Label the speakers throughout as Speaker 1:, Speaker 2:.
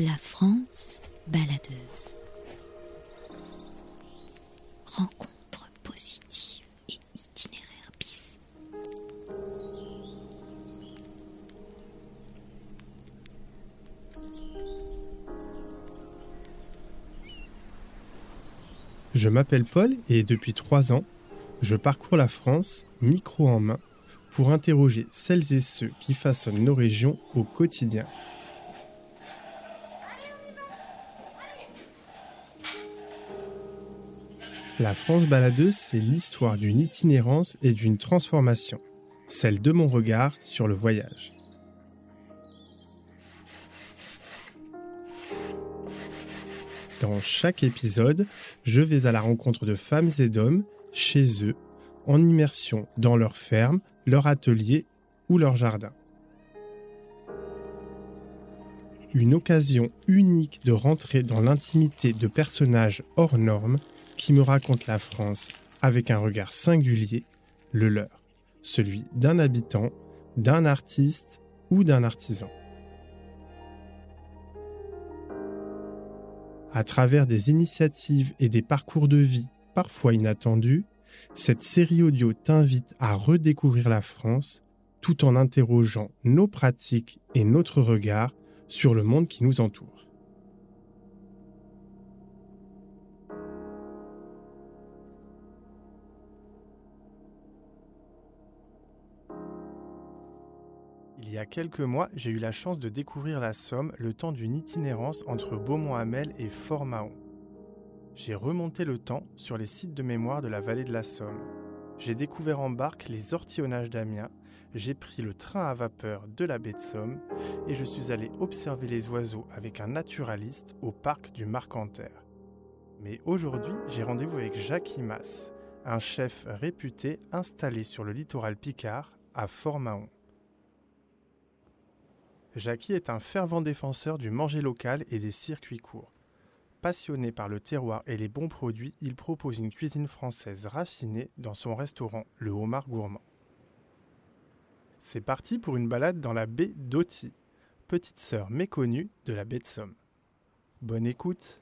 Speaker 1: La France baladeuse. Rencontre positive et itinéraire bis.
Speaker 2: Je m'appelle Paul et depuis trois ans, je parcours la France, micro en main, pour interroger celles et ceux qui façonnent nos régions au quotidien. La France baladeuse, c'est l'histoire d'une itinérance et d'une transformation, celle de mon regard sur le voyage. Dans chaque épisode, je vais à la rencontre de femmes et d'hommes, chez eux, en immersion dans leur ferme, leur atelier ou leur jardin. Une occasion unique de rentrer dans l'intimité de personnages hors normes qui me racontent la France avec un regard singulier, le leur, celui d'un habitant, d'un artiste ou d'un artisan. À travers des initiatives et des parcours de vie parfois inattendus, cette série audio t'invite à redécouvrir la France tout en interrogeant nos pratiques et notre regard sur le monde qui nous entoure. Il y a quelques mois, j'ai eu la chance de découvrir la Somme le temps d'une itinérance entre Beaumont-Hamel et Fort-Mahon. J'ai remonté le temps sur les sites de mémoire de la vallée de la Somme. J'ai découvert en barque les ortillonnages d'Amiens, j'ai pris le train à vapeur de la baie de Somme et je suis allé observer les oiseaux avec un naturaliste au parc du Marcanterre. Mais aujourd'hui, j'ai rendez-vous avec Jacques Imas, un chef réputé installé sur le littoral picard à Fort-Mahon. Jackie est un fervent défenseur du manger local et des circuits courts. Passionné par le terroir et les bons produits, il propose une cuisine française raffinée dans son restaurant Le Homard Gourmand. C'est parti pour une balade dans la baie d'Oti, petite sœur méconnue de la baie de Somme. Bonne écoute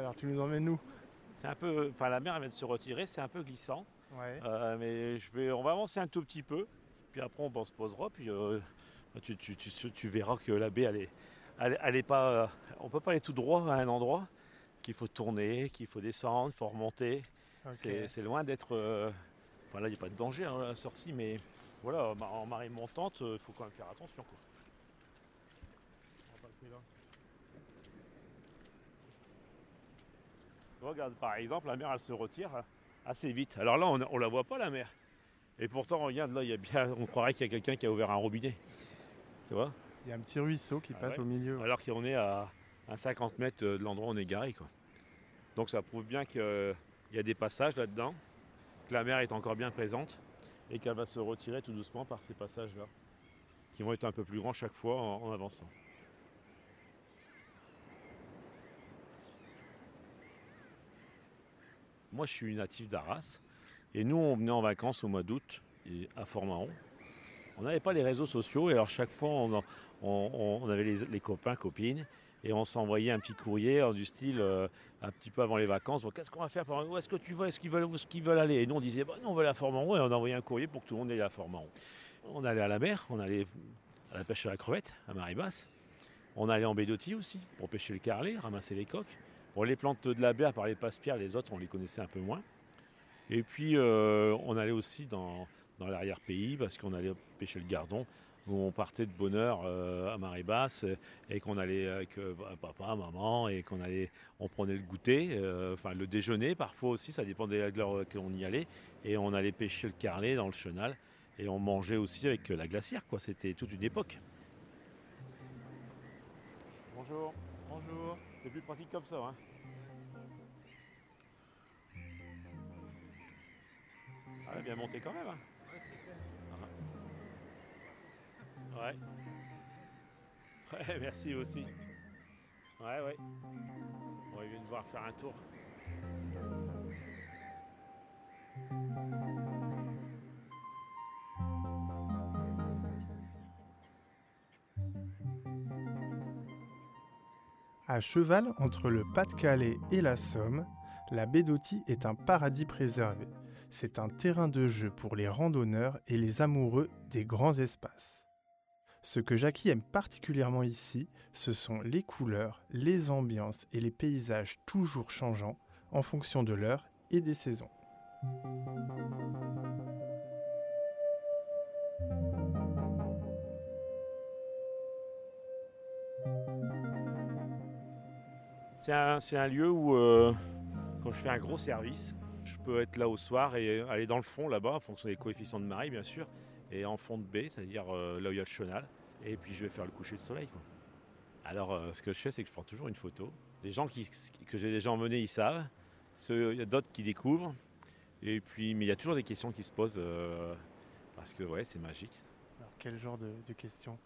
Speaker 2: Alors tu nous emmènes nous
Speaker 3: C'est un peu, enfin la mer elle vient de se retirer, c'est un peu glissant,
Speaker 2: Ouais.
Speaker 3: Euh, mais je vais, on va avancer un tout petit peu, puis après on, se posera, puis euh, tu, tu- tu- tu verras que la baie elle est, elle, elle est pas, euh, on peut pas aller tout droit à un endroit, qu'il faut tourner, qu'il faut descendre, il faut remonter. C'est c'est loin d'être, enfin là il n'y a pas de danger hein, ci mais voilà en- en marée montante, il faut quand même faire attention. quoi. Regarde, par exemple, la mer, elle se retire assez vite. Alors là, on ne la voit pas, la mer. Et pourtant, regarde, là, il y a bien, on croirait qu'il y a quelqu'un qui a ouvert un robinet. Tu vois?
Speaker 2: Il y a un petit ruisseau qui
Speaker 3: Ah
Speaker 2: passe
Speaker 3: ouais
Speaker 2: au milieu.
Speaker 3: Alors qu'on est à, à 50 mètres de l'endroit où on est garé. Quoi. Donc ça prouve bien qu'il y a des passages là-dedans, que la mer est encore bien présente et qu'elle va se retirer tout doucement par ces passages-là, qui vont être un peu plus grands chaque fois en- en avançant. Moi, je suis natif d'Arras. Et nous, on venait en vacances au mois d'août à Fort-Mahon. On n'avait pas les réseaux sociaux. Et alors, chaque fois, on, avait les, copains, copines. Et on s'envoyait un petit courrier du style, euh, un petit peu avant les vacances. Bon, Qu'est-ce qu'on va faire Où est-ce que tu vas Est-ce qu'ils veulent, veulent aller? Et nous, on disait, bah, nous, on va aller à Fort-Mahon. Et on envoyait un courrier pour que tout le monde aille à Fort-Mahon. On allait à la mer. On allait à la pêche à la crevette, à marée basse. On allait en baie d'Oti aussi, pour pêcher le carlet, ramasser les coques. Bon, les plantes de la baie, à part les passe-pierres, les autres, on les connaissait un peu moins. Et puis, euh, on allait aussi dans, dans l'arrière-pays, parce qu'on allait pêcher le gardon, où on partait de bonne heure euh, à marée basse, et qu'on allait avec euh, bah, papa, maman, et qu'on allait, on prenait le goûter, euh, enfin le déjeuner parfois aussi, ça dépendait de l'heure à laquelle on y allait, et on allait pêcher le carlet dans le chenal, et on mangeait aussi avec la glacière, quoi. C'était toute une époque. Bonjour.
Speaker 2: Bonjour.
Speaker 3: C'est plus pratique comme ça, hein Ah, bien monté quand même, hein Ouais. Ouais, merci aussi. Ouais, ouais. On vient de voir faire un tour.
Speaker 2: À cheval entre le Pas-de-Calais et la Somme, la baie d'Auty est un paradis préservé. C'est un terrain de jeu pour les randonneurs et les amoureux des grands espaces. Ce que Jackie aime particulièrement ici, ce sont les couleurs, les ambiances et les paysages toujours changeants en fonction de l'heure et des saisons.
Speaker 3: C'est un, lieu où, euh, quand je fais un gros service, je peux être là au soir et aller dans le fond là-bas, en fonction des coefficients de marée bien sûr, et en fond de baie, c'est-à-dire euh, là où il y a le chenal, et puis je vais faire le coucher de soleil. quoi. Alors euh, ce que je fais, c'est que je prends toujours une photo. Les gens qui, que j'ai déjà emmenés, ils savent. Ceux- Il y a d'autres qui découvrent. Et puis, mais il y a toujours des questions qui se posent euh, parce que ouais, c'est magique.
Speaker 2: Alors quel genre de, de questions?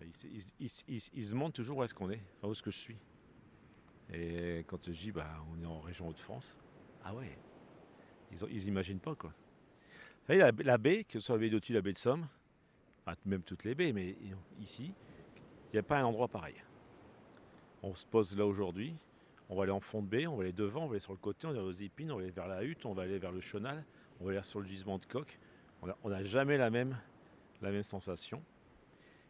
Speaker 3: Ils- ils se demandent toujours où est-ce qu'on est, enfin où est-ce que je suis. Et quand je dis bah on est en région Hauts-de-France, ah ouais, ils, ont- ils imaginent pas quoi. Vous savez, la, baie, que ce soit la baie d'Auty, la baie de Somme, même toutes les baies, mais ici, il n'y a pas un endroit pareil. On se pose là aujourd'hui, on va aller en fond de baie, on va aller devant, on va aller sur le côté, on va aller aux épines, on va aller vers la hutte, on va aller vers le chenal, on va aller sur le gisement de coque. On n'a jamais la même, la même sensation.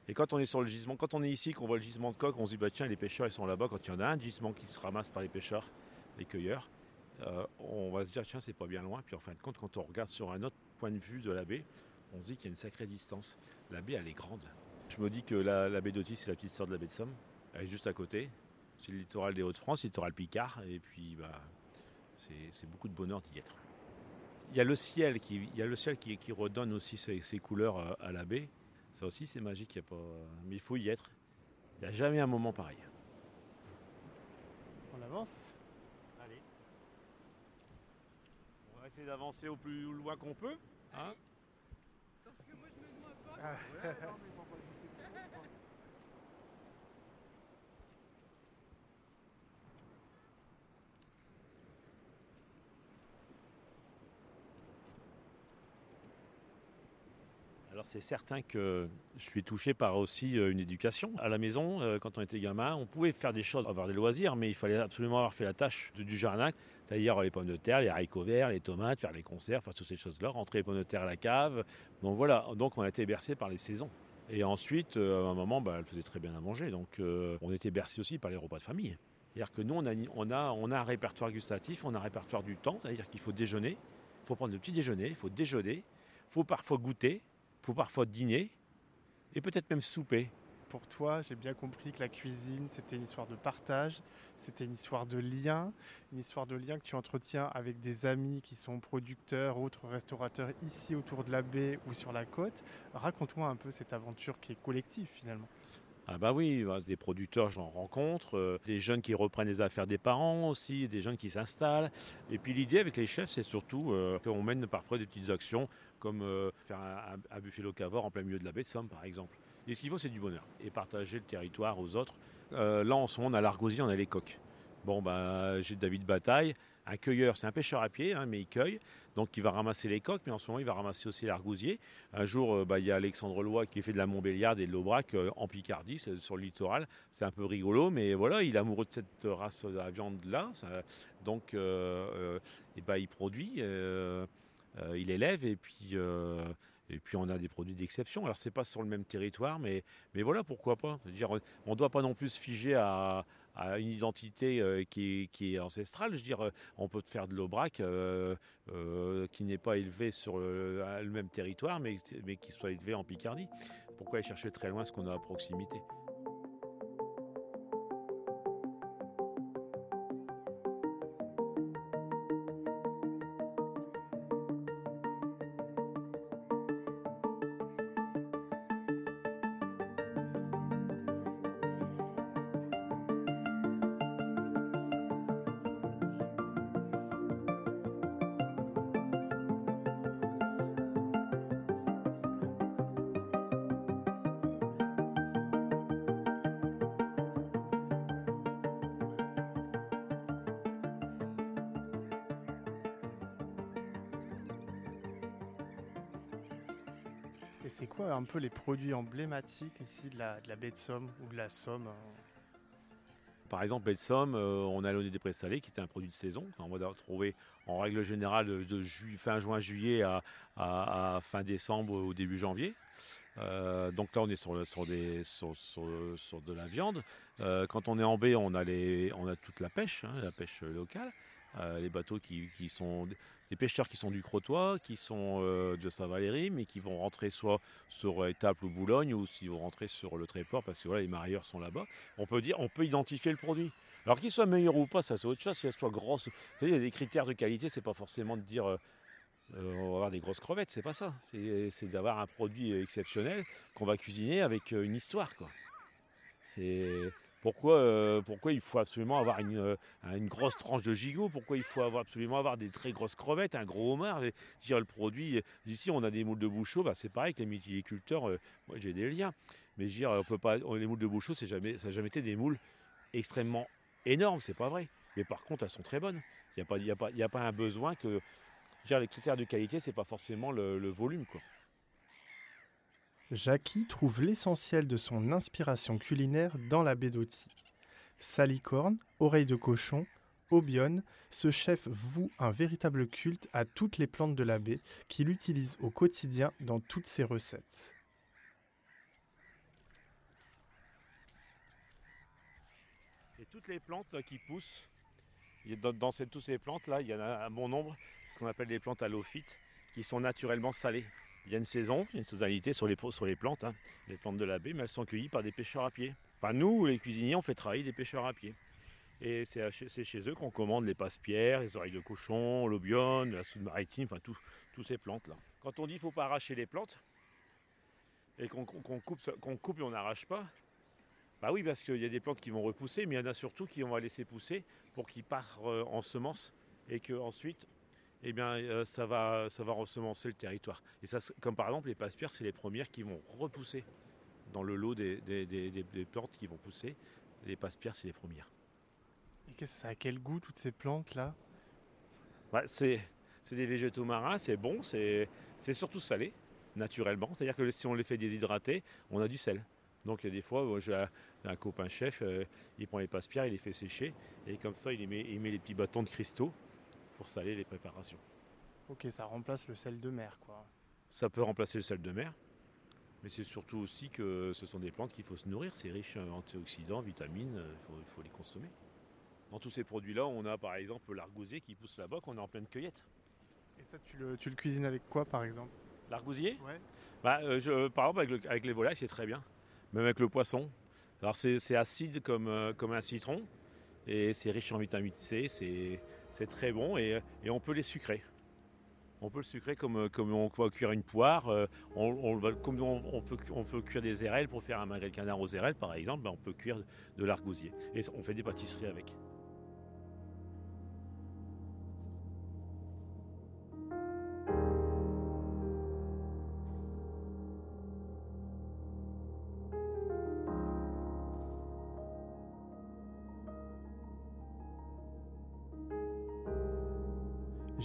Speaker 3: Et quand on est sur le gisement, quand on est ici, qu'on voit le gisement de coque, on se dit bah tiens les pêcheurs ils sont là-bas. Quand il y en a un gisement qui se ramasse par les pêcheurs, les cueilleurs, euh, on va se dire tiens c'est pas bien loin. Puis en fin de compte, quand on regarde sur un autre point de vue de la baie, on se dit qu'il y a une sacrée distance. La baie elle est grande. Je me dis que la, baie d'Autis c'est la petite sœur de la baie de Somme. Elle est juste à côté. C'est le littoral des Hauts-de-France, le littoral Picard, et puis bah c'est beaucoup de bonheur d'y être. Il y a le ciel qui, redonne aussi ses, couleurs euh, à la baie. Ça aussi, c'est magique. Mais il faut y être. Il n'y a jamais un moment pareil.
Speaker 2: On avance
Speaker 3: Allez. On va essayer d'avancer au plus loin qu'on peut. hein. Alors c'est certain que je suis touché par aussi euh, une éducation. À la maison, euh, quand on était gamin, on pouvait faire des choses, avoir des loisirs, mais il fallait absolument avoir fait la tâche du jardin, c'est-à-dire les pommes de terre, les haricots verts, les tomates, faire les conserves, faire toutes ces choses-là, rentrer les pommes de terre à la cave. Donc voilà, donc on a été bercé par les saisons. Et ensuite, euh, à un moment, bah, elle faisait très bien à manger, donc euh, on était bercé aussi par les repas de famille. C'est-à-dire que nous, on a, un répertoire gustatif, on a un répertoire du temps, c'est-à-dire qu'il faut déjeuner, il faut prendre le petit déjeuner, il faut déjeuner, il faut parfois goûter, faut parfois dîner, et peut-être même souper.
Speaker 2: Pour toi, j'ai bien compris que la cuisine, c'était une histoire de partage, c'était une histoire de lien, une histoire de lien que tu entretiens avec des amis qui sont producteurs, autres restaurateurs ici autour de la baie ou sur la côte. Raconte-moi un peu cette aventure qui est collective finalement.
Speaker 3: Ah bah oui, bah, des producteurs, j'en rencontre, euh, des jeunes qui reprennent les affaires des parents aussi, des jeunes qui s'installent. Et puis l'idée avec les chefs, c'est surtout euh, qu'on mène parfois des petites actions comme euh, faire un, un- buffet en plein milieu de la baie de Somme, par exemple. Et ce qu'il faut, c'est du bonheur et partager le territoire aux autres. Euh, là, en ce moment, on a l'argousier, on a les coques. Bon, bah, j'ai David Bataille, un cueilleur, c'est un pêcheur à pied, hein, mais il cueille, donc il va ramasser les coques, mais en ce moment, il va ramasser aussi l'argousier. Un jour, euh, bah, il y a Alexandre Loy qui fait de la Montbéliarde et de l'Aubrac en Picardie, sur le littoral. C'est un peu rigolo, mais voilà, il est amoureux de cette race à viande-là. ça- donc, et bah, il produit, il élève, et puis, euh, et puis on a des produits d'exception. Alors, c'est pas sur le même territoire, mais, mais voilà, pourquoi pas. On ne doit pas non plus se figer à, une identité euh, qui, est, ancestrale. Je euh, on peut faire de l'Aubrac euh, euh, qui n'est pas élevé sur le, le même territoire, mais, mais qui soit élevé en Picardie. Pourquoi aller chercher très loin ce qu'on a à proximité?
Speaker 2: C'est quoi un peu les produits emblématiques ici de la, baie de Somme ou de la Somme hein
Speaker 3: Par exemple, baie de Somme, euh, on a l'eau des prés salés qui était un produit de saison. On va retrouver en règle générale de fin juin, juillet à, fin décembre au début janvier. Euh, donc là, on est sur, de la viande. Euh, quand on est en baie, on a, les, on a toute la pêche, hein, la pêche locale. Euh, les bateaux qui, sont des pêcheurs qui sont du Crotoy, qui sont euh, de Saint-Valéry, mais qui vont rentrer soit sur Étaples ou Boulogne, ou s'ils vont rentrer sur le Tréport, parce que voilà, les marieurs sont là-bas. On peut dire, on peut identifier le produit. Alors qu'il soit meilleur ou pas, ça c'est autre chose. Si elle soit grosse, vous savez, il y a des critères de qualité. C'est pas forcément de dire euh, euh, on va avoir des grosses crevettes, c'est pas ça. C'est d'avoir un produit exceptionnel qu'on va cuisiner avec euh, une histoire. C'est pourquoi, euh, pourquoi il faut absolument avoir une, euh, une grosse tranche de gigot? Pourquoi il faut absolument avoir des très grosses crevettes, un gros homard? Le produit, ici on a des moules de bouchot, bah, c'est pareil que les multiculteurs, euh, moi j'ai des liens. Mais on peut pas, les moules de bouchot, ça n'a jamais été des moules extrêmement énormes, c'est pas vrai. Mais par contre, elles sont très bonnes. Il n'y a, pas- un besoin que. les critères de qualité, c'est pas forcément le, volume.
Speaker 2: Jackie trouve l'essentiel de son inspiration culinaire dans la baie d'Oti. Salicorne, oreille de cochon, Obion, ce chef voue un véritable culte à toutes les plantes de la baie qu'il utilise au quotidien dans toutes ses recettes.
Speaker 3: Et toutes les plantes là, qui poussent, dans, ces- toutes ces plantes-là, il y en a un bon nombre, ce qu'on appelle des plantes halophytes, qui sont naturellement salées. Il y a une saison, il y a une saisonnalité sur les, sur les plantes, hein, les plantes de la baie, mais elles sont cueillies par des pêcheurs à pied. Enfin, nous, les cuisiniers, on fait travailler des pêcheurs à pied. Et c'est chez- eux qu'on commande les passe-pierres, les oreilles de cochon, l'obione, la soude maritime, enfin, tout- toutes ces plantes-là. Quand on dit qu'il ne faut pas arracher les plantes, et qu'on coupe, qu'on coupe et on n'arrache pas, bah oui, parce qu'il y a des plantes qui vont repousser, mais il y en a surtout qui on va laisser pousser pour qu'ils partent euh, en semences et que ensuite, eh bien, euh, ça va, ça va ressemencer le territoire. Et ça, comme par exemple les passe-pierres, c'est les premières qui vont repousser dans le lot des, des- des- des- des plantes qui vont pousser. Les passe-pierres, c'est les premières.
Speaker 2: Et qu'est-ce ça a quel goût toutes ces plantes là
Speaker 3: Ouais, c'est, des végétaux marins, c'est bon, c'est, surtout salé, naturellement. C'est-à-dire que si on les fait déshydrater, on a du sel. Donc il y a des fois, moi, j'ai un, un copain chef, euh, il prend les passe-pierres, il les fait sécher, et comme ça, il, met, il met les petits bâtons de cristaux pour saler les préparations.
Speaker 2: Ok, ça remplace le sel de mer quoi.
Speaker 3: Ça peut remplacer le sel de mer, mais c'est surtout aussi que ce sont des plantes qu'il faut se nourrir. C'est riche en antioxydants, vitamines, euh, il faut, les consommer. Dans tous ces produits-là, on a par exemple l'argousier qui pousse là-bas, qu'on est en pleine cueillette.
Speaker 2: Et ça tu le, tu le cuisines avec quoi par exemple?
Speaker 3: L'argousier?
Speaker 2: Ouais.
Speaker 3: Bah, euh, je- par exemple, avec, le- avec les volailles, c'est très bien. Même avec le poisson. Alors, c'est c'est acide comme, euh, comme un citron. Et c'est riche en vitamine C. C'est c'est très bon. Et, on peut les sucrer. On peut le sucrer comme, euh, on va cuire une poire. euh, on, comme on, peut, on cuire des érelles pour faire un magret de canard aux érelles, par exemple. bah, on peut cuire de l'argousier. Et on fait des pâtisseries avec.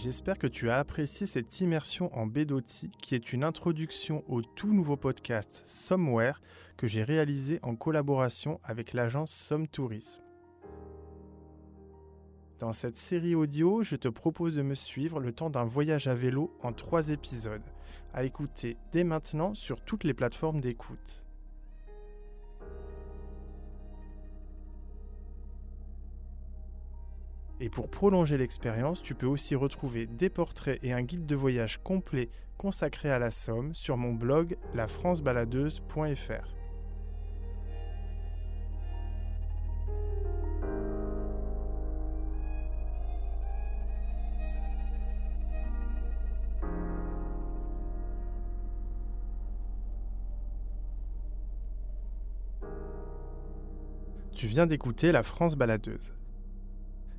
Speaker 2: J'espère que tu as apprécié cette immersion en Bédoti, qui est une introduction au tout nouveau podcast Somewhere que j'ai réalisé en collaboration avec l'agence Somme Tourisme. Dans cette série audio, je te propose de me suivre le temps d'un voyage à vélo en trois épisodes, à écouter dès maintenant sur toutes les plateformes d'écoute. Et pour prolonger l'expérience, tu peux aussi retrouver des portraits et un guide de voyage complet consacré à la Somme sur mon blog lafrancebaladeuse.fr. Tu viens d'écouter La France baladeuse.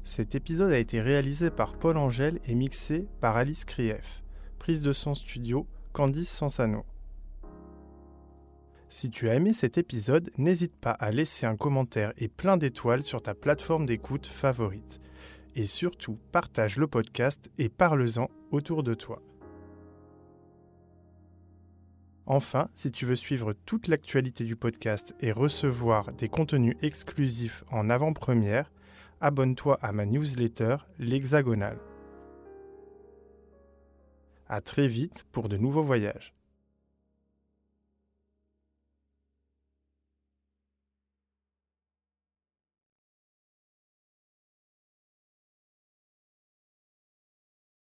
Speaker 2: Cet épisode a été réalisé par Paul Angèle et mixé par Alice Krief. Prise de son studio, Candice Sansano. Si tu as aimé cet épisode, n'hésite pas à laisser un commentaire et plein d'étoiles sur ta plateforme d'écoute favorite. Et surtout, partage le podcast et parle-en autour de toi. Enfin, si tu veux suivre toute l'actualité du podcast et recevoir des contenus exclusifs en avant-première, abonne-toi à ma newsletter L'Hexagonal. À très vite pour de nouveaux voyages.